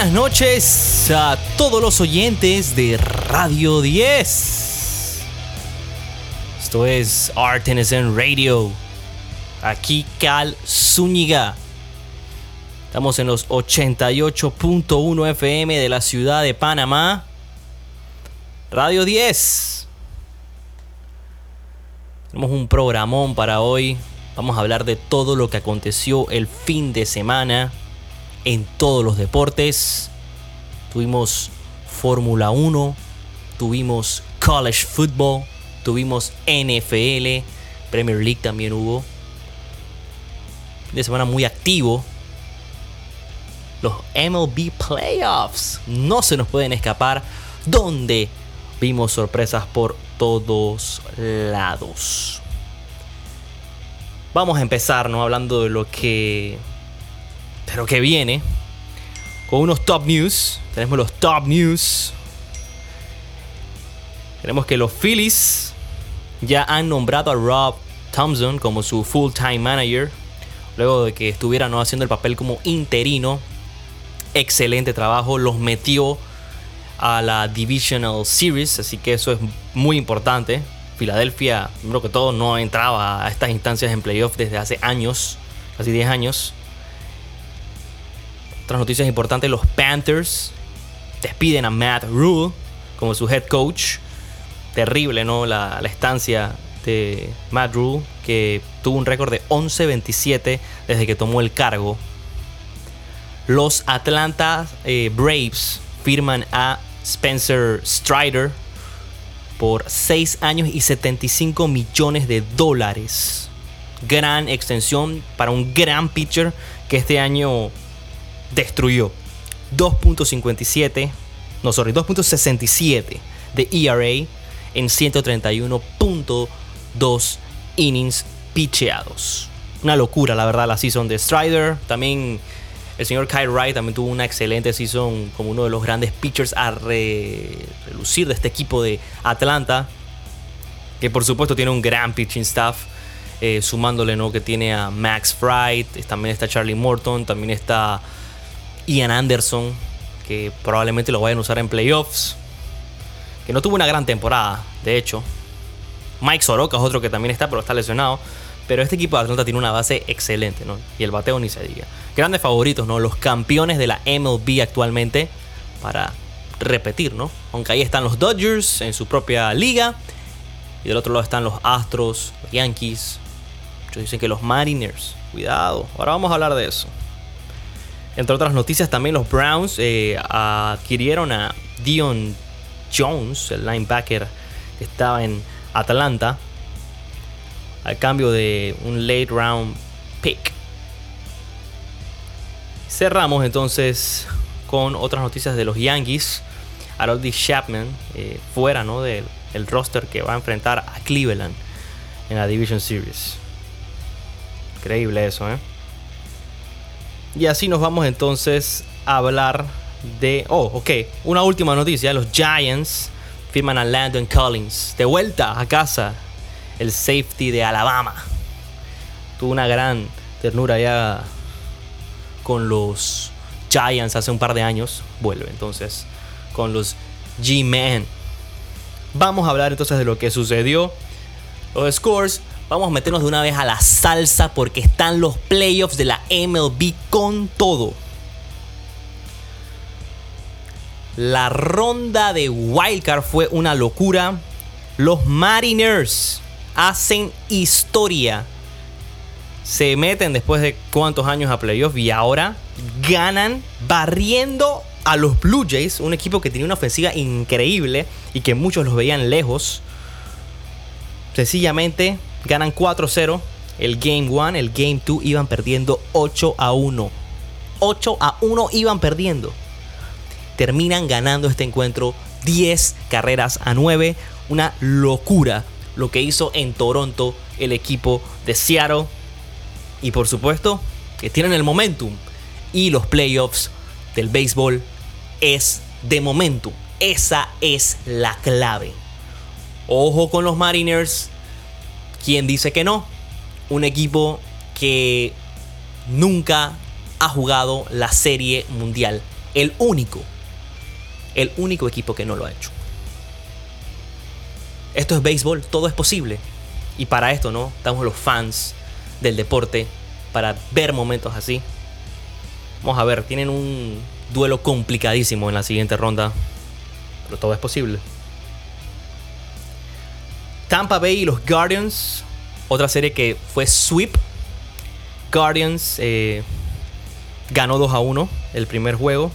buenas noches a todos los oyentes de Radio 10. Esto es Artisan Radio. Aquí Cal Zúñiga. Estamos en los 88.1 FM de la ciudad de Panamá. Radio 10. Tenemos un programón para hoy. Vamos a hablar de todo lo que aconteció el fin de semana en todos los deportes. Tuvimos Fórmula 1, tuvimos College Football, tuvimos NFL, Premier League también hubo. De semana muy activo. Los MLB Playoffs no se nos pueden escapar, donde vimos sorpresas por todos lados. Vamos a empezar, ¿no? Hablando de lo que pero que viene con unos top news. Tenemos los top news. Tenemos que los Phillies ya han nombrado a Rob Thompson como su full-time manager. Luego de que estuviera ¿no? haciendo el papel como interino. Excelente trabajo. Los metió a la Divisional Series. Así que eso es muy importante. Filadelfia, primero que todo, no entraba a estas instancias en playoffs desde hace años. Casi 10 años. Otras noticias importantes, los Panthers despiden a Matt Rule como su head coach. Terrible, ¿no? La, estancia de Matt Rule, que tuvo un récord de 11-27 desde que tomó el cargo. Los Atlanta eh, Braves firman a Spencer Strider por 6 años y 75 millones de dólares. Gran extensión para un gran pitcher que este año destruyó 2.57, no, sorry, 2.67 de ERA en 131.2 innings pitcheados. Una locura, la verdad, la season de Strider. También el señor Kyle Wright también tuvo una excelente season como uno de los grandes pitchers a relucir de este equipo de Atlanta. Que por supuesto tiene un gran pitching staff. Eh, sumándole ¿no? que tiene a Max Fried, también está Charlie Morton, también está Ian Anderson, que probablemente lo vayan a usar en playoffs, que no tuvo una gran temporada, de hecho. Mike Soroka es otro que también está, pero está lesionado. Pero este equipo de Atlanta tiene una base excelente, ¿no? Y el bateo ni se diga. Grandes favoritos, ¿no? Los campeones de la MLB actualmente para repetir, ¿no? Aunque ahí están los Dodgers en su propia liga. Y del otro lado están los Astros, los Yankees. Muchos dicen que los Mariners. Cuidado. Ahora vamos a hablar de eso. Entre otras noticias, también los Browns eh, adquirieron a Dion Jones, el linebacker que estaba en Atlanta, al cambio de un late round pick. Cerramos entonces con otras noticias de los Yankees. Harold Chapman eh, fuera ¿no? del roster que va a enfrentar a Cleveland en la Division Series. Increíble eso, ¿eh? Y así nos vamos entonces a hablar de... Oh, ok. Una última noticia. Los Giants firman a Landon Collins. De vuelta a casa. El safety de Alabama. Tuvo una gran ternura ya con los Giants hace un par de años. Vuelve entonces con los G-Men. Vamos a hablar entonces de lo que sucedió. Los scores Vamos a meternos de una vez a la salsa porque están los playoffs de la MLB con todo. La ronda de Wildcard fue una locura. Los Mariners hacen historia. Se meten después de cuántos años a playoffs y ahora ganan barriendo a los Blue Jays, un equipo que tenía una ofensiva increíble y que muchos los veían lejos. Sencillamente Ganan 4-0 el Game 1, el Game 2 iban perdiendo 8 a 1. 8 a 1 iban perdiendo. Terminan ganando este encuentro 10 carreras a 9. Una locura lo que hizo en Toronto el equipo de Seattle. Y por supuesto que tienen el momentum. Y los playoffs del béisbol es de momentum. Esa es la clave. Ojo con los Mariners ¿Quién dice que no? Un equipo que nunca ha jugado la serie mundial El único, el único equipo que no lo ha hecho. Esto es béisbol, todo es posible. Y para esto, ¿no? Estamos los fans del deporte para ver momentos así. Vamos a ver, tienen un duelo complicadísimo en la siguiente ronda. Pero todo es posible. Tampa Bay y los Guardians. Otra serie que fue sweep. Guardians eh, ganó 2 a 1 el primer juego.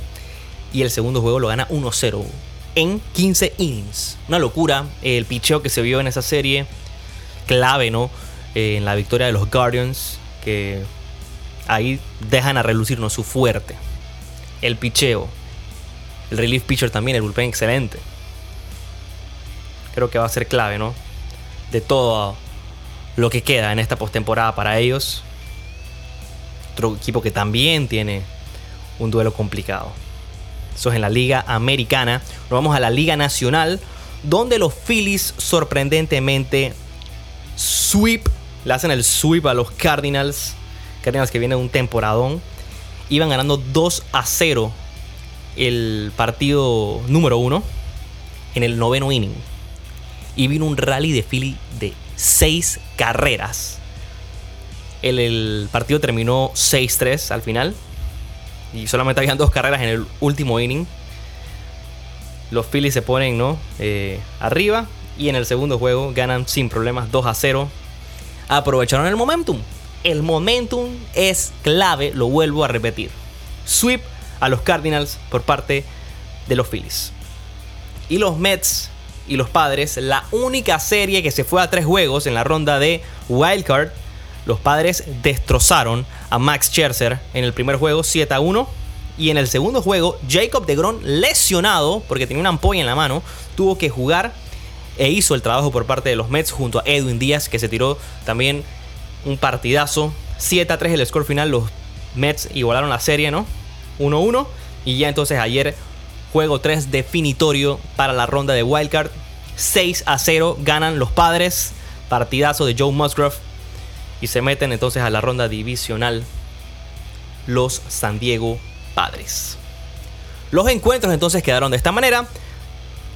Y el segundo juego lo gana 1-0 en 15 innings. Una locura el picheo que se vio en esa serie. Clave, ¿no? Eh, en la victoria de los Guardians. Que ahí dejan a relucirnos su fuerte. El picheo. El relief pitcher también, el bullpen excelente. Creo que va a ser clave, ¿no? De todo lo que queda en esta postemporada para ellos. Otro equipo que también tiene un duelo complicado. Eso es en la Liga Americana. Nos vamos a la Liga Nacional, donde los Phillies sorprendentemente sweep, le hacen el sweep a los Cardinals. Cardinals que viene de un temporadón. Iban ganando 2 a 0 el partido número 1 en el noveno inning. Y vino un rally de Philly de 6 carreras. El, el partido terminó 6-3 al final. Y solamente habían dos carreras en el último inning. Los Phillies se ponen ¿no? Eh, arriba. Y en el segundo juego ganan sin problemas 2 a 0. Aprovecharon el momentum. El momentum es clave, lo vuelvo a repetir. Sweep a los Cardinals por parte de los Phillies. Y los Mets y los Padres, la única serie que se fue a tres juegos en la ronda de Wildcard los padres destrozaron a Max Scherzer en el primer juego 7 a 1. Y en el segundo juego, Jacob de Gron, lesionado porque tenía una ampolla en la mano, tuvo que jugar e hizo el trabajo por parte de los Mets junto a Edwin Díaz, que se tiró también un partidazo. 7 a 3 el score final, los Mets igualaron la serie, ¿no? 1-1. Y ya entonces ayer, juego 3 definitorio para la ronda de Wildcard. 6 a 0 ganan los padres. Partidazo de Joe Musgrove y se meten entonces a la ronda divisional los San Diego Padres. Los encuentros entonces quedaron de esta manera.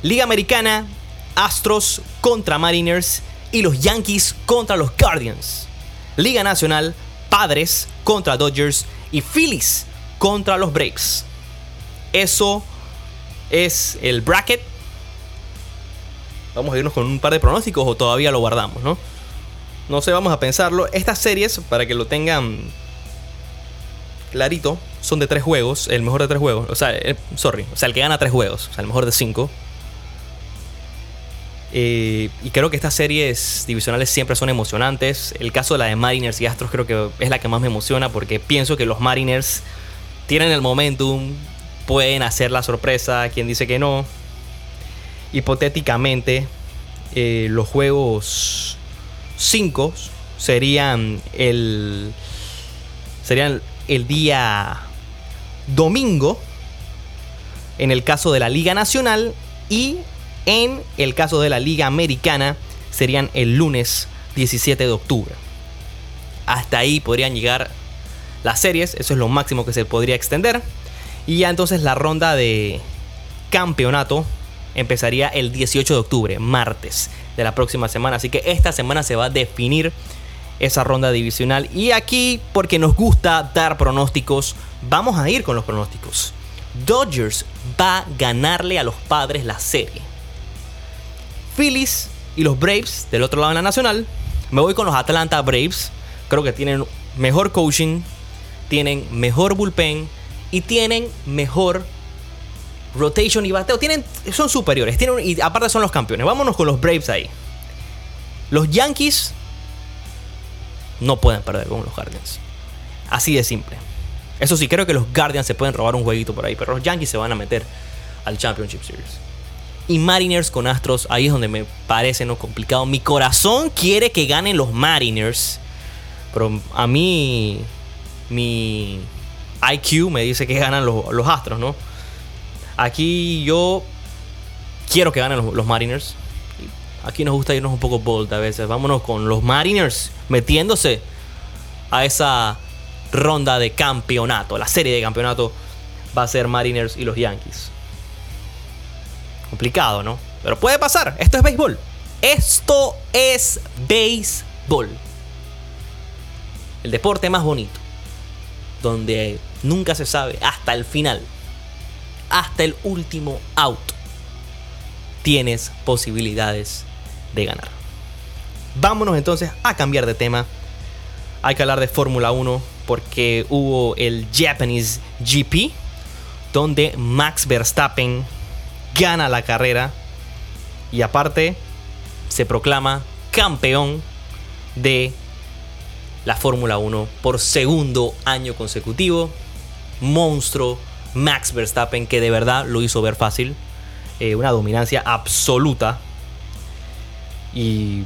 Liga Americana, Astros contra Mariners y los Yankees contra los Guardians. Liga Nacional, Padres contra Dodgers y Phillies contra los Braves. Eso es el bracket. Vamos a irnos con un par de pronósticos o todavía lo guardamos, ¿no? No sé, vamos a pensarlo. Estas series, para que lo tengan clarito, son de tres juegos. El mejor de tres juegos. O sea, eh, sorry. O sea, el que gana tres juegos. O sea, el mejor de cinco. Eh, y creo que estas series divisionales siempre son emocionantes. El caso de la de Mariners y Astros creo que es la que más me emociona porque pienso que los Mariners tienen el momentum, pueden hacer la sorpresa, quien dice que no. Hipotéticamente, eh, los juegos 5 serían el, serían el día domingo en el caso de la Liga Nacional y en el caso de la Liga Americana serían el lunes 17 de octubre. Hasta ahí podrían llegar las series, eso es lo máximo que se podría extender. Y ya entonces la ronda de campeonato empezaría el 18 de octubre, martes de la próxima semana. Así que esta semana se va a definir esa ronda divisional. Y aquí, porque nos gusta dar pronósticos, vamos a ir con los pronósticos. Dodgers va a ganarle a los padres la serie. Phillies y los Braves del otro lado en la nacional. Me voy con los Atlanta Braves. Creo que tienen mejor coaching, tienen mejor bullpen y tienen mejor rotation y bateo. Tienen, son superiores. Tienen, y aparte son los campeones. Vámonos con los Braves ahí. Los Yankees no pueden perder con los Guardians. Así de simple. Eso sí, creo que los Guardians se pueden robar un jueguito por ahí, pero los Yankees se van a meter al Championship Series. Y Mariners con Astros, ahí es donde me parece no complicado. Mi corazón quiere que ganen los Mariners, pero a mí mi IQ me dice que ganan los, los Astros, ¿no? Aquí yo quiero que ganen los, Mariners. Aquí nos gusta irnos un poco bold a veces. Vámonos con los Mariners metiéndose a esa ronda de campeonato, la serie de campeonato va a ser Mariners y los Yankees. Complicado, ¿no? Pero puede pasar. Esto es béisbol. Esto es béisbol. El deporte más bonito. Donde nunca se sabe hasta el final. Hasta el último out. Tienes posibilidades de ganar. Vámonos entonces a cambiar de tema. Hay que hablar de Fórmula 1 porque hubo el Japanese GP donde Max Verstappen gana la carrera y aparte se proclama campeón de la Fórmula 1 por segundo año consecutivo. Monstruo Max Verstappen que de verdad lo hizo ver fácil. Eh, una dominancia absoluta. Y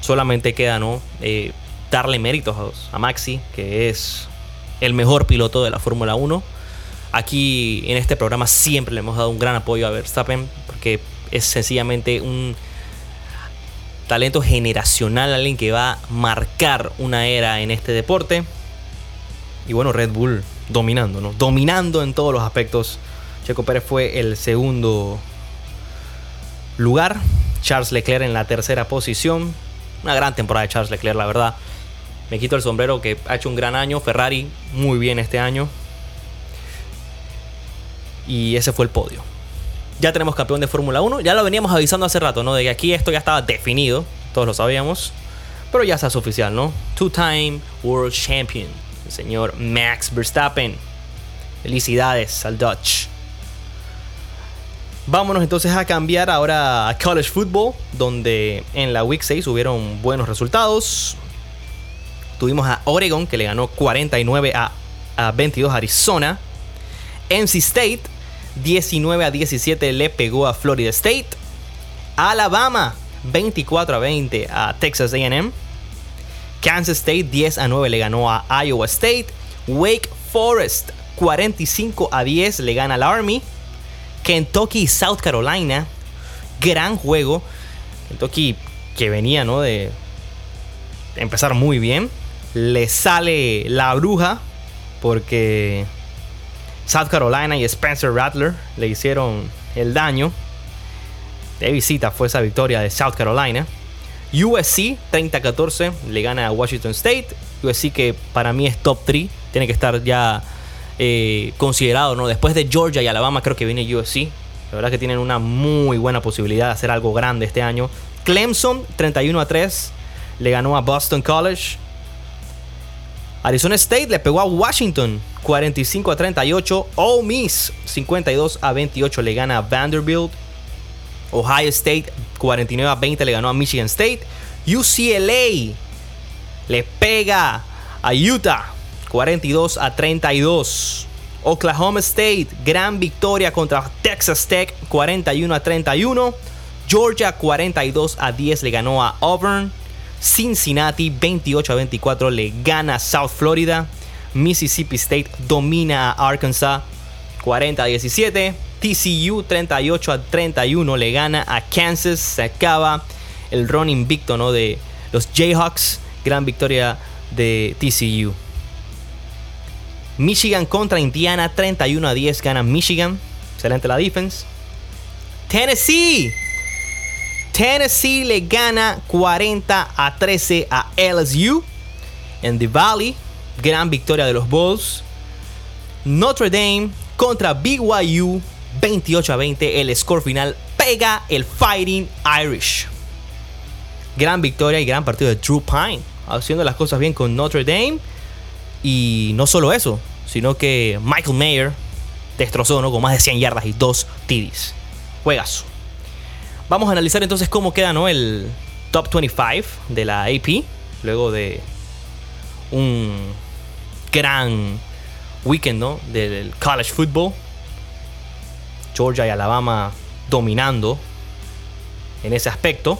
solamente queda ¿no? Eh, darle méritos a, Maxi, que es el mejor piloto de la Fórmula 1. Aquí en este programa siempre le hemos dado un gran apoyo a Verstappen porque es sencillamente un talento generacional, alguien que va a marcar una era en este deporte. Y bueno, Red Bull dominando, ¿no? Dominando en todos los aspectos. Checo Pérez fue el segundo lugar. Charles Leclerc en la tercera posición. Una gran temporada de Charles Leclerc, la verdad. Me quito el sombrero que ha hecho un gran año. Ferrari muy bien este año. Y ese fue el podio. Ya tenemos campeón de Fórmula 1. Ya lo veníamos avisando hace rato, ¿no? De que aquí esto ya estaba definido. Todos lo sabíamos. Pero ya se hace oficial, ¿no? Two-time World Champion. El señor Max Verstappen. Felicidades al Dutch. Vámonos entonces a cambiar ahora a College Football, donde en la Week 6 hubieron buenos resultados. Tuvimos a Oregon, que le ganó 49 a, a 22 a Arizona. NC State 19 a 17 le pegó a Florida State. Alabama 24 a 20 a Texas AM. Kansas State 10 a 9 le ganó a Iowa State. Wake Forest 45 a 10 le gana al Army. Kentucky South Carolina. Gran juego. Kentucky que venía ¿no? de empezar muy bien. Le sale la bruja porque South Carolina y Spencer Rattler le hicieron el daño. De visita fue esa victoria de South Carolina. USC 30-14 le gana a Washington State. USC que para mí es top 3. Tiene que estar ya eh, considerado, ¿no? Después de Georgia y Alabama creo que viene USC. La verdad que tienen una muy buena posibilidad de hacer algo grande este año. Clemson 31 a 3 le ganó a Boston College. Arizona State le pegó a Washington 45 a 38. Ole Miss 52 a 28 le gana a Vanderbilt. Ohio State 49 a 20 le ganó a Michigan State. UCLA le pega a Utah 42 a 32. Oklahoma State, gran victoria contra Texas Tech 41 a 31. Georgia 42 a 10 le ganó a Auburn. Cincinnati 28 a 24 le gana a South Florida. Mississippi State domina a Arkansas 40 a 17. TCU 38 a 31 le gana a Kansas. Se acaba el run invicto ¿no? de los Jayhawks. Gran victoria de TCU. Michigan contra Indiana 31 a 10 gana Michigan. Excelente la defense. Tennessee. Tennessee le gana 40 a 13 a LSU. En The Valley, gran victoria de los Bulls. Notre Dame contra BYU 28 a 20. El score final pega el Fighting Irish. Gran victoria y gran partido de Drew Pine. Haciendo las cosas bien con Notre Dame. Y no solo eso, sino que Michael Mayer destrozó ¿no? con más de 100 yardas y 2 TDs. Juegazo. Vamos a analizar entonces cómo queda ¿no? el top 25 de la AP. Luego de un gran weekend ¿no? del college football. Georgia y Alabama dominando en ese aspecto.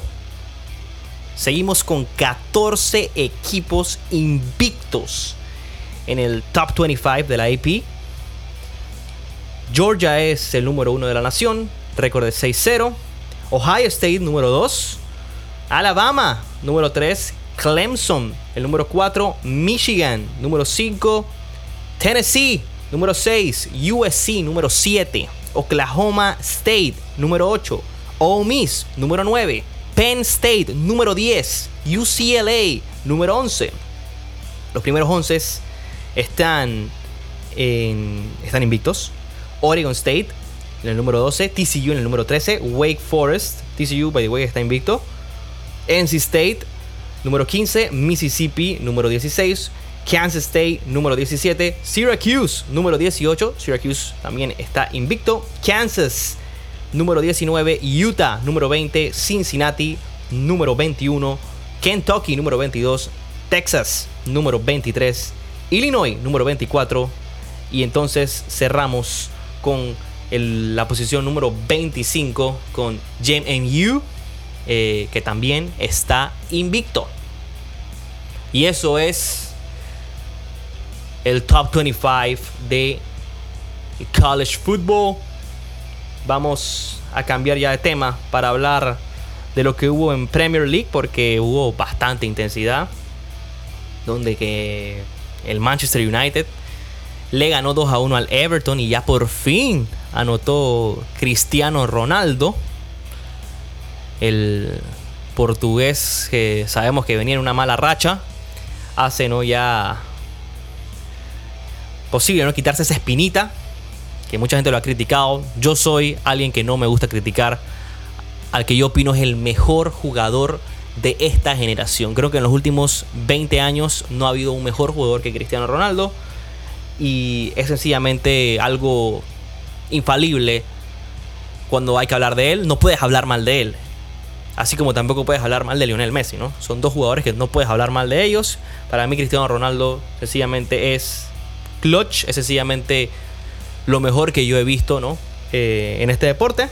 Seguimos con 14 equipos invictos en el top 25 de la AP. Georgia es el número uno de la nación, récord de 6-0. Ohio State, número 2. Alabama, número 3. Clemson, el número 4. Michigan, número 5. Tennessee, número 6. USC, número 7. Oklahoma State, número 8. Ole Miss, número 9. Penn State, número 10. UCLA, número 11. Los primeros 11 están, en, están invictos. Oregon State en el número 12. TCU en el número 13. Wake Forest. TCU, by the way, está invicto. NC State, número 15. Mississippi, número 16. Kansas State, número 17. Syracuse, número 18. Syracuse también está invicto. Kansas, número 19. Utah, número 20. Cincinnati, número 21. Kentucky, número 22. Texas, número 23. Illinois, número 24. Y entonces cerramos con la posición número 25 con JMU, eh, que también está invicto. Y eso es el top 25 de college football. Vamos a cambiar ya de tema para hablar de lo que hubo en Premier League porque hubo bastante intensidad. Donde que el Manchester United le ganó 2 a 1 al Everton y ya por fin anotó Cristiano Ronaldo. El portugués que sabemos que venía en una mala racha. Hace no ya posible no quitarse esa espinita que mucha gente lo ha criticado. Yo soy alguien que no me gusta criticar al que yo opino es el mejor jugador de esta generación. Creo que en los últimos 20 años no ha habido un mejor jugador que Cristiano Ronaldo y es sencillamente algo infalible cuando hay que hablar de él. No puedes hablar mal de él. Así como tampoco puedes hablar mal de Lionel Messi, ¿no? Son dos jugadores que no puedes hablar mal de ellos. Para mí Cristiano Ronaldo sencillamente es clutch, es sencillamente lo mejor que yo he visto ¿no? Eh, en este deporte.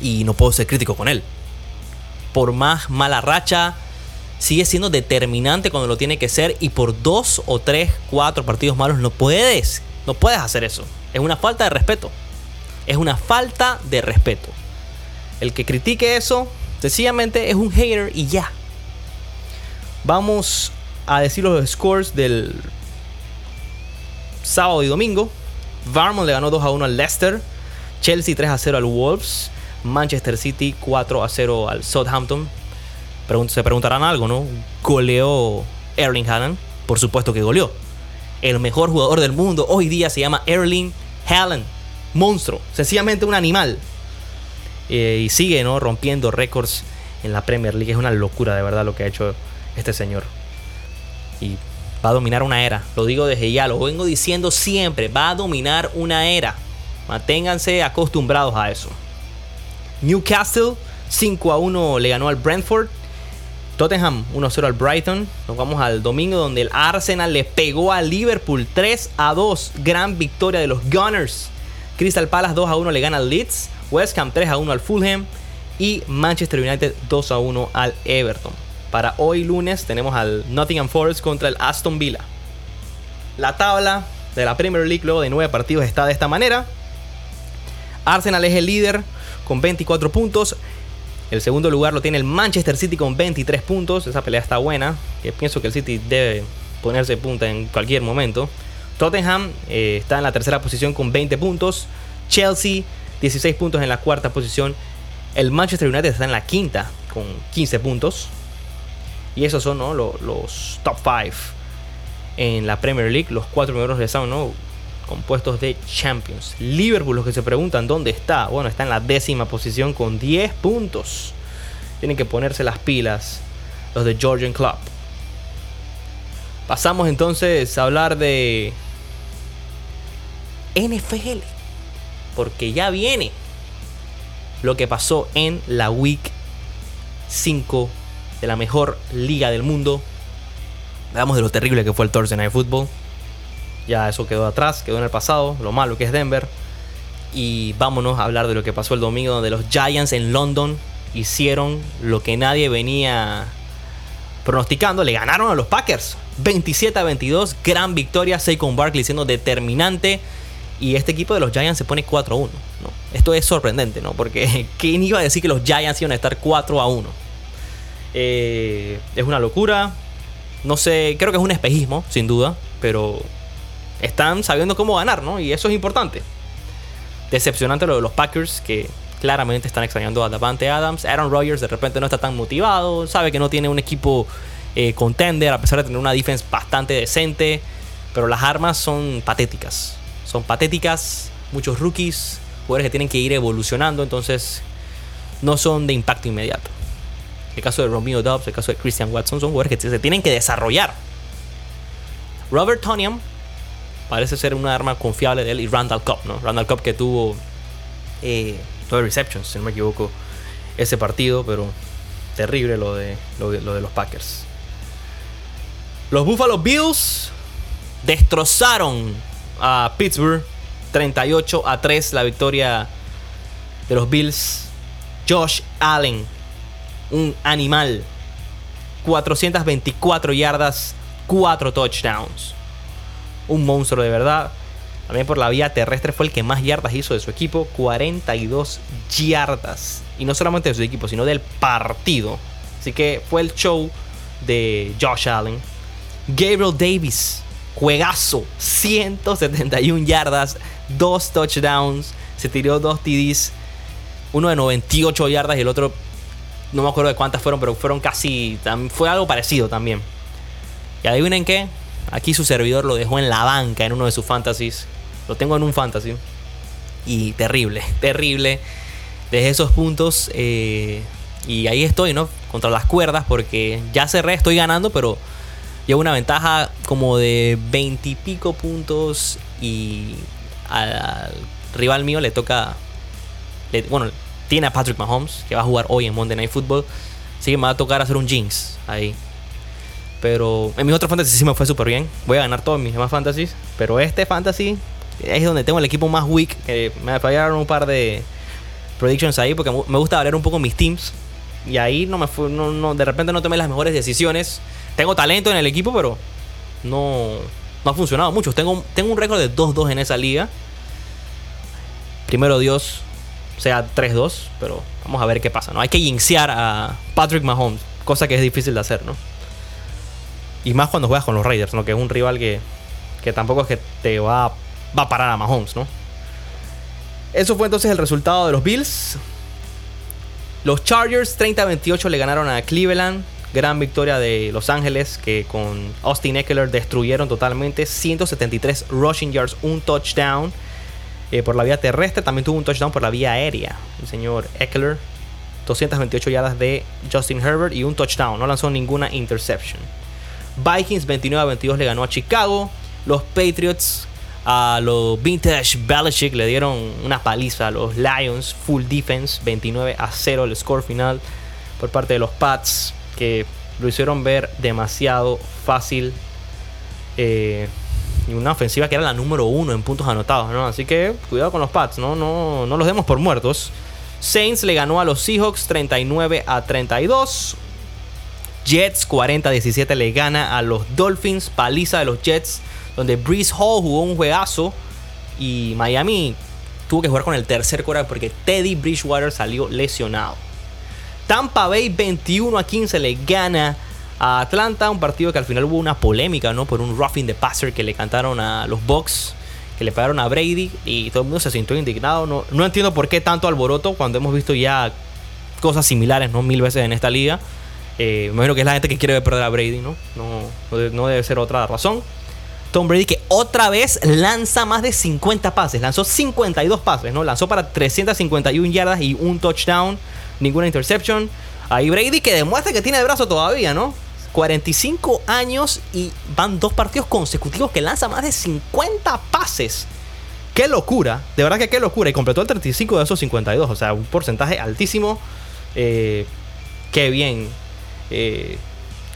Y no puedo ser crítico con él. Por más mala racha, sigue siendo determinante cuando lo tiene que ser. Y por dos o tres, cuatro partidos malos no puedes. No puedes hacer eso. Es una falta de respeto. Es una falta de respeto. El que critique eso, sencillamente es un hater y ya. Vamos a decir los scores del sábado y domingo. Varmont le ganó 2 a 1 al Leicester. Chelsea 3 a 0 al Wolves. Manchester City 4 a 0 al Southampton. Se preguntarán algo, ¿no? ¿Goleó Erling Haaland? Por supuesto que goleó. El mejor jugador del mundo hoy día se llama Erling Haaland. Monstruo. Sencillamente un animal. Eh, y sigue, ¿no? Rompiendo récords en la Premier League. Es una locura, de verdad, lo que ha hecho este señor. Y va a dominar una era. Lo digo desde ya, lo vengo diciendo siempre. Va a dominar una era. Manténganse acostumbrados a eso. Newcastle 5 a 1 le ganó al Brentford. Tottenham 1-0 al Brighton. Nos vamos al domingo donde el Arsenal le pegó al Liverpool 3 a 2. Gran victoria de los Gunners. Crystal Palace 2 a 1 le gana al Leeds. West Ham 3 a 1 al Fulham. Y Manchester United 2 a 1 al Everton. Para hoy lunes tenemos al Nottingham Forest contra el Aston Villa. La tabla de la Premier League luego de 9 partidos está de esta manera. Arsenal es el líder con 24 puntos. El segundo lugar lo tiene el Manchester City con 23 puntos. Esa pelea está buena. Que pienso que el City debe ponerse punta en cualquier momento. Tottenham eh, está en la tercera posición con 20 puntos. Chelsea 16 puntos en la cuarta posición. El Manchester United está en la quinta con 15 puntos. Y esos son los, top 5 en la Premier League. Los cuatro primeros están ¿no? compuestos de Champions. Liverpool, los que se preguntan dónde está. Bueno, está en la décima posición con 10 puntos. Tienen que ponerse las pilas los de Georgian Club. Pasamos entonces a hablar de NFL. Porque ya viene lo que pasó en la Week 5 de la mejor liga del mundo. Hablamos de lo terrible que fue el Thursday Night Football. Ya eso quedó atrás, quedó en el pasado, lo malo que es Denver. Y vámonos a hablar de lo que pasó el domingo, donde los Giants en London hicieron lo que nadie venía pronosticando. Le ganaron a los Packers 27 a 22. Gran victoria. Saquon Barkley siendo determinante. Y este equipo de los Giants se pone 4 a 1. ¿no? Esto es sorprendente, ¿no? Porque ¿quién iba a decir que los Giants iban a estar 4 a 1? Eh, es una locura. No sé, creo que es un espejismo, sin duda, pero están sabiendo cómo ganar, ¿no? Y eso es importante. Decepcionante lo de los Packers, que claramente están extrañando a Davante Adams. Aaron Rodgers de repente no está tan motivado, sabe que no tiene un equipo eh, contender, a pesar de tener una defense bastante decente. Pero las armas son patéticas. Son patéticas, muchos rookies, jugadores que tienen que ir evolucionando, entonces no son de impacto inmediato. El caso de Romeo Dobbs, el caso de Christian Watson son jugadores que se tienen que desarrollar. Robert Toniam parece ser una arma confiable de él y Randall Cobb, ¿no? Randall Cobb que tuvo eh, receptions, si no me equivoco, ese partido, pero terrible lo de, lo de, los Packers. Los Buffalo Bills destrozaron a Pittsburgh 38 a 3 la victoria de los Bills. Josh Allen, un animal. 424 yardas, 4 touchdowns. Un monstruo de verdad. También por la vía terrestre fue el que más yardas hizo de su equipo. 42 yardas. Y no solamente de su equipo, sino del partido. Así que fue el show de Josh Allen. Gabriel Davis. Juegazo. 171 yardas. 2 touchdowns. Se tiró 2 TDs. Uno de 98 yardas y el otro no me acuerdo de cuántas fueron, pero fueron casi. Fue algo parecido también. Y adivinen qué. Aquí su servidor lo dejó en la banca en uno de sus fantasies. Lo tengo en un fantasy. Y terrible, terrible. Desde esos puntos. Eh, y ahí estoy, ¿no? Contra las cuerdas. Porque ya cerré, estoy ganando, pero llevo una ventaja como de 20 y pico puntos. Y al, rival mío le toca. bueno, tiene a Patrick Mahomes, que va a jugar hoy en Monday Night Football. Así que me va a tocar hacer un jinx ahí. Pero en mis otros fantasy sí me fue súper bien. Voy a ganar todos mis demás fantasies. Pero este fantasy es donde tengo el equipo más weak. Me fallaron un par de predictions ahí porque me gusta variar un poco mis teams. Y ahí no me fue, no, de repente no tomé las mejores decisiones. Tengo talento en el equipo, pero no, no ha funcionado mucho. Tengo, tengo un récord de 2-2 en esa liga. Primero Dios, sea 3-2, pero vamos a ver qué pasa, ¿no? Hay que jinxear a Patrick Mahomes, cosa que es difícil de hacer, ¿no? Y más cuando juegas con los Raiders, ¿no? Que es un rival que, que tampoco es que te va, va a parar a Mahomes, ¿no? Eso fue entonces el resultado de los Bills. Los Chargers 30-28 le ganaron a Cleveland. Gran victoria de Los Ángeles que con Austin Eckler destruyeron totalmente. 173 rushing yards, un touchdown eh, por la vía terrestre. También tuvo un touchdown por la vía aérea. El señor Eckler. 228 yardas de Justin Herbert y un touchdown. No lanzó ninguna interception. Vikings 29 a 22 le ganó a Chicago. Los Patriots a los Vintage Belichick le dieron una paliza a los Lions. Full defense 29 a 0 el score final por parte de los Pats que lo hicieron ver demasiado fácil. Eh, y una ofensiva que era la número uno en puntos anotados, ¿no? Así que cuidado con los Pats, ¿no? Los demos por muertos. Saints le ganó a los Seahawks 39 a 32. Jets 40-17 le gana a los Dolphins. Paliza de los Jets. Donde Breeze Hall jugó un juegazo. Y Miami tuvo que jugar con el tercer quarterback porque Teddy Bridgewater salió lesionado. Tampa Bay 21 a 15 le gana a Atlanta. Un partido que al final hubo una polémica, ¿no? Por un roughing the passer que le cantaron a los Bucks. Que le pagaron a Brady. Y todo el mundo se sintió indignado. No, no entiendo por qué tanto alboroto cuando hemos visto ya cosas similares, ¿no? Mil veces en esta liga. Eh, me imagino que es la gente que quiere ver perder a Brady, ¿no? No, no debe ser otra razón. Tom Brady que otra vez lanza más de 50 pases. Lanzó 52 pases, ¿no? Lanzó para 351 yardas y un touchdown. Ninguna interception. Ahí Brady que demuestra que tiene el brazo todavía, ¿no? 45 años y van dos partidos consecutivos que lanza más de 50 pases. ¡Qué locura! De verdad que qué locura. Y completó el 35 de esos 52. O sea, un porcentaje altísimo. Eh, qué bien eh,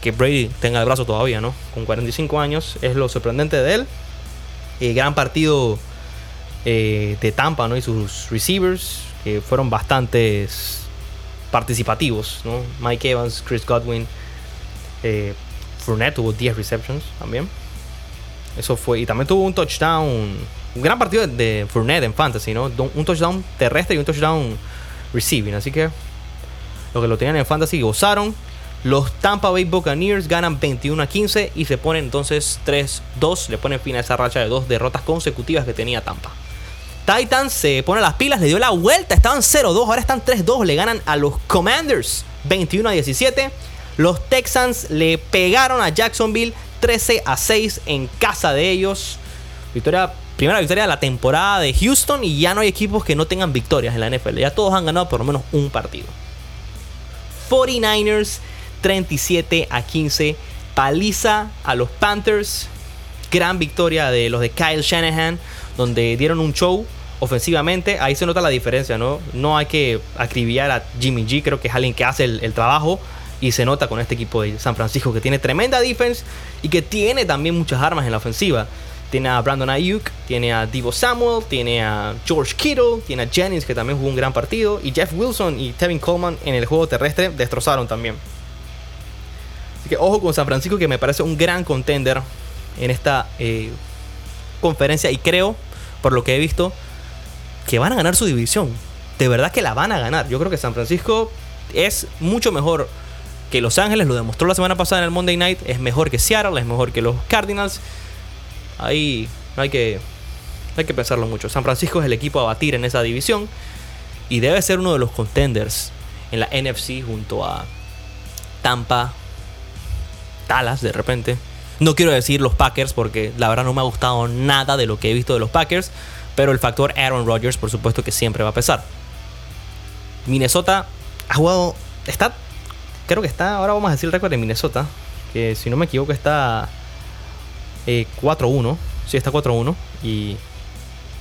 que Brady tenga el brazo todavía, ¿no? Con 45 años, es lo sorprendente de él. Eh, gran partido eh, de Tampa, ¿no? Y sus receivers, que fueron bastante participativos, ¿no? Mike Evans, Chris Godwin, eh, Fournette tuvo 10 receptions también. Eso fue, y también tuvo un touchdown, un gran partido de Fournette en fantasy, ¿no? Un touchdown terrestre y un touchdown receiving, así que los que lo tenían en fantasy gozaron. Los Tampa Bay Buccaneers ganan 21 a 15 y se ponen entonces 3-2. Le ponen fin a esa racha de dos derrotas consecutivas que tenía Tampa. Titans se pone las pilas, le dio la vuelta, estaban 0-2, ahora están 3-2, le ganan a los Commanders 21 a 17. Los Texans le pegaron a Jacksonville 13 a 6 en casa de ellos. Victoria, primera victoria de la temporada de Houston y ya no hay equipos que no tengan victorias en la NFL. Ya todos han ganado por lo menos un partido. 49ers 37 a 15. Paliza a los Panthers. Gran victoria de los de Kyle Shanahan donde dieron un show ofensivamente, ahí se nota la diferencia, ¿no? No hay que acribillar a Jimmy G, creo que es alguien que hace el, trabajo y se nota con este equipo de San Francisco que tiene tremenda defense y que tiene también muchas armas en la ofensiva. Tiene a Brandon Ayuk, tiene a Divo Samuel, tiene a George Kittle, tiene a Jennings que también jugó un gran partido y Jeff Wilson y Tevin Coleman en el juego terrestre destrozaron también. Así que ojo con San Francisco que me parece un gran contender en esta eh, conferencia y creo, por lo que he visto, que van a ganar su división. De verdad que la van a ganar. Yo creo que San Francisco es mucho mejor que Los Ángeles, lo demostró la semana pasada en el Monday Night, es mejor que Seattle, es mejor que los Cardinals. Ahí no hay que, hay que pensarlo mucho. San Francisco es el equipo a batir en esa división y debe ser uno de los contenders en la NFC junto a Tampa, Dallas de repente. No quiero decir los Packers porque la verdad no me ha gustado nada de lo que he visto de los Packers, pero el factor Aaron Rodgers por supuesto que siempre va a pesar. Minnesota ha jugado, está, creo que está, ahora vamos a decir el récord de Minnesota, que si no me equivoco está 4-1, eh, sí está 4-1 y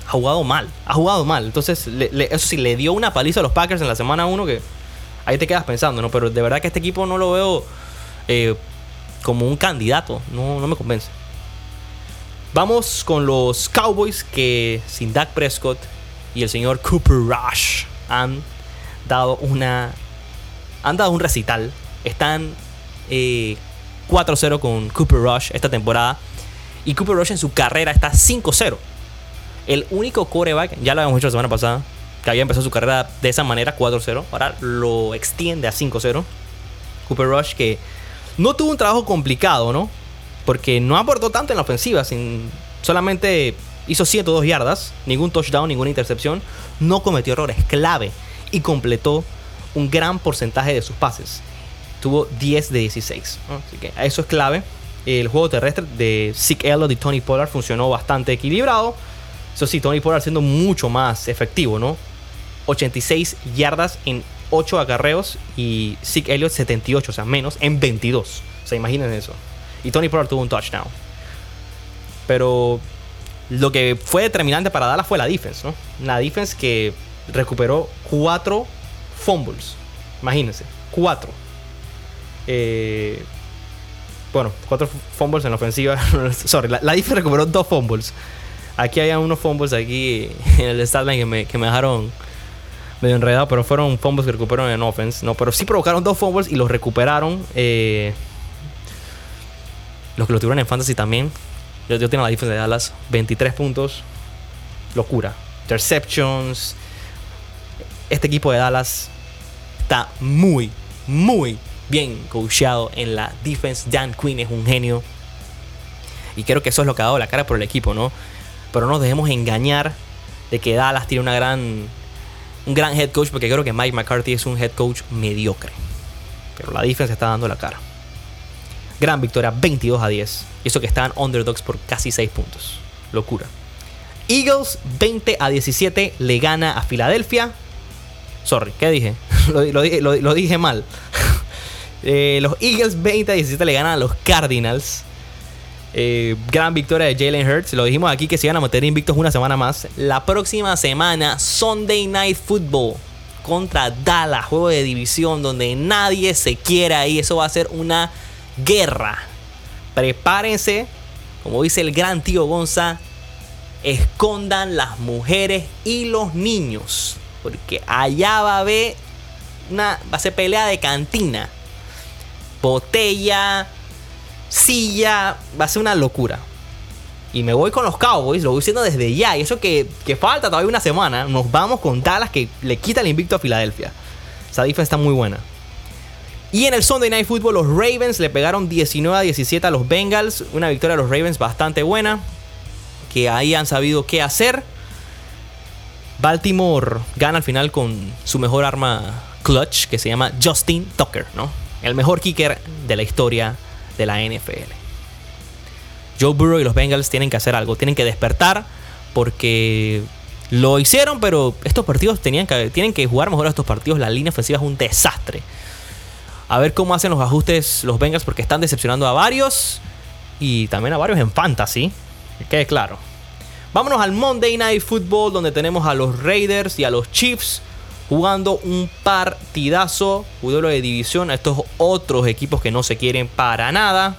ha jugado mal, ha jugado mal. Entonces, eso sí, le dio una paliza a los Packers en la semana 1 que ahí te quedas pensando, ¿no? Pero de verdad que este equipo no lo veo eh, como un candidato. No, no me convence. Vamos con los Cowboys que sin Dak Prescott y el señor Cooper Rush han dado una. Han dado un recital. Están 4-0 eh, con Cooper Rush esta temporada. Y Cooper Rush en su carrera está 5-0. El único coreback, ya lo habíamos dicho la semana pasada, que había empezado su carrera de esa manera, 4-0. Ahora lo extiende a 5-0. Cooper Rush que no tuvo un trabajo complicado, ¿no? Porque no aportó tanto en la ofensiva, sin, solamente hizo 102 yardas, ningún touchdown, ninguna intercepción, no cometió errores clave y completó un gran porcentaje de sus pases. Tuvo 10 de 16. Así que eso es clave. El juego terrestre de Zeke Elliott y Tony Pollard funcionó bastante equilibrado. Eso sí, Tony Pollard siendo mucho más efectivo, ¿no? 86 yardas en 8 acarreos y Zeke Elliott 78, o sea, menos en 22. O sea, imaginen eso. Y Tony Pollard tuvo un touchdown. Pero lo que fue determinante para Dallas fue la defense, ¿no? La defense que recuperó 4 fumbles. Imagínense, 4. Eh, bueno, 4 fumbles en la ofensiva. Sorry, la, defense recuperó 2 fumbles. Aquí hay unos fumbles aquí en el statline que me, que me dejaron medio enredado, pero fueron fumbles que recuperaron en offense. No, pero sí provocaron dos fumbles y los recuperaron. Eh, los que lo tuvieron en fantasy también. Yo, yo tengo la defensa de Dallas. 23 puntos. Locura. Interceptions. Este equipo de Dallas está muy, muy bien coachado en la defense. Dan Quinn es un genio. Y creo que eso es lo que ha dado la cara por el equipo, ¿no? Pero no nos dejemos engañar de que Dallas tiene una gran un gran head coach porque creo que Mike McCarthy es un head coach mediocre. Pero la defensa está dando la cara. Gran victoria, 22 a 10. Y eso que estaban underdogs por casi 6 puntos. Locura. Eagles 20 a 17 le gana a Filadelfia. Sorry, ¿qué dije? lo, dije mal. Eh, los Eagles 20 a 17 le ganan a los Cardinals. Eh, gran victoria de Jalen Hurts. Lo dijimos aquí que se iban a meter invictos una semana más. La próxima semana, Sunday Night Football contra Dallas, juego de división donde nadie se quiera y eso va a ser una guerra. Prepárense, como dice el gran tío Gonza, escondan las mujeres y los niños, porque allá va a haber una va a ser pelea de cantina. Botella, silla, va a ser una locura. Y me voy con los Cowboys, lo voy diciendo desde ya. Y eso que, falta todavía una semana, nos vamos con Dallas que le quita el invicto a Filadelfia. Esa defensa está muy buena. Y en el Sunday Night Football los Ravens le pegaron 19 a 17 a los Bengals. Una victoria de los Ravens bastante buena. Que ahí han sabido qué hacer. Baltimore gana al final con su mejor arma clutch que se llama Justin Tucker, ¿no? El mejor kicker de la historia de la NFL. Joe Burrow y los Bengals tienen que hacer algo, tienen que despertar porque lo hicieron, pero estos partidos tenían que, tienen que jugar mejor estos partidos. La línea ofensiva es un desastre. A ver cómo hacen los ajustes los Bengals porque están decepcionando a varios y también a varios en fantasy. Que quede claro. Vámonos al Monday Night Football donde tenemos a los Raiders y a los Chiefs jugando un partidazo, duelo de división a estos otros equipos que no se quieren para nada.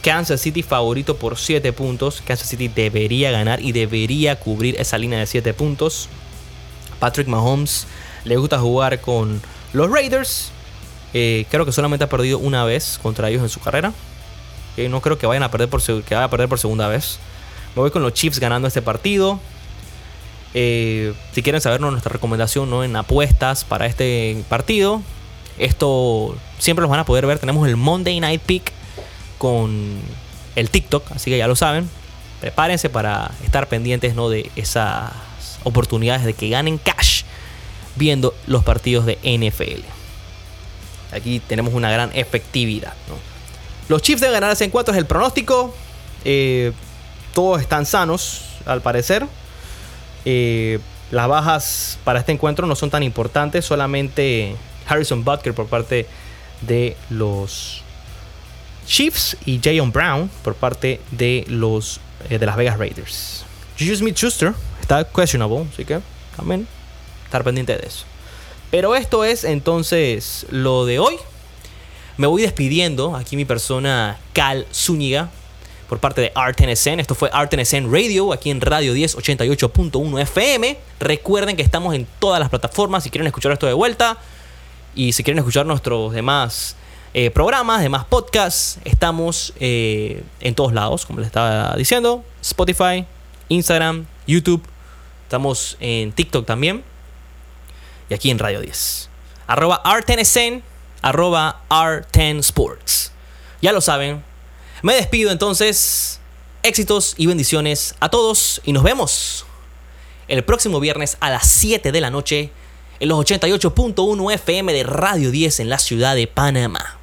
Kansas City favorito por 7 puntos. Kansas City debería ganar y debería cubrir esa línea de 7 puntos. Patrick Mahomes le gusta jugar con los Raiders. Eh, creo que solamente ha perdido una vez contra ellos en su carrera. Eh, no creo que vayan a perder por, que vaya a perder por segunda vez. Me voy con los Chiefs ganando este partido. Eh, si quieren saber nuestra recomendación ¿no? en apuestas para este partido, esto siempre los van a poder ver. Tenemos el Monday Night Pick con el TikTok, así que ya lo saben. Prepárense para estar pendientes ¿no? de esas oportunidades de que ganen cash viendo los partidos de NFL. Aquí tenemos una gran efectividad. Los Chiefs deben ganar ese encuentro, es el pronóstico. Eh, todos están sanos, al parecer. Eh, las bajas para este encuentro no son tan importantes, solamente Harrison Butker por parte de los Chiefs y Jayon Brown por parte de los eh, de las Vegas Raiders. Juju Smith Schuster está questionable, así que también estar pendiente de eso. Pero esto es entonces lo de hoy. Me voy despidiendo. Aquí mi persona Cal Zúñiga por parte de RTNSN. Esto fue RTNSN Radio, aquí en Radio 10 88.1 FM. Recuerden que estamos en todas las plataformas si quieren escuchar esto de vuelta. Y si quieren escuchar nuestros demás eh, programas, demás podcasts, estamos eh, en todos lados, como les estaba diciendo. Spotify, Instagram, YouTube. Estamos en TikTok también. Y aquí en Radio 10. Arroba R10SN, arroba R10 Sports. Ya lo saben, me despido entonces. Éxitos y bendiciones a todos y nos vemos el próximo viernes a las 7 de la noche en los 88.1 FM de Radio 10 en la ciudad de Panamá.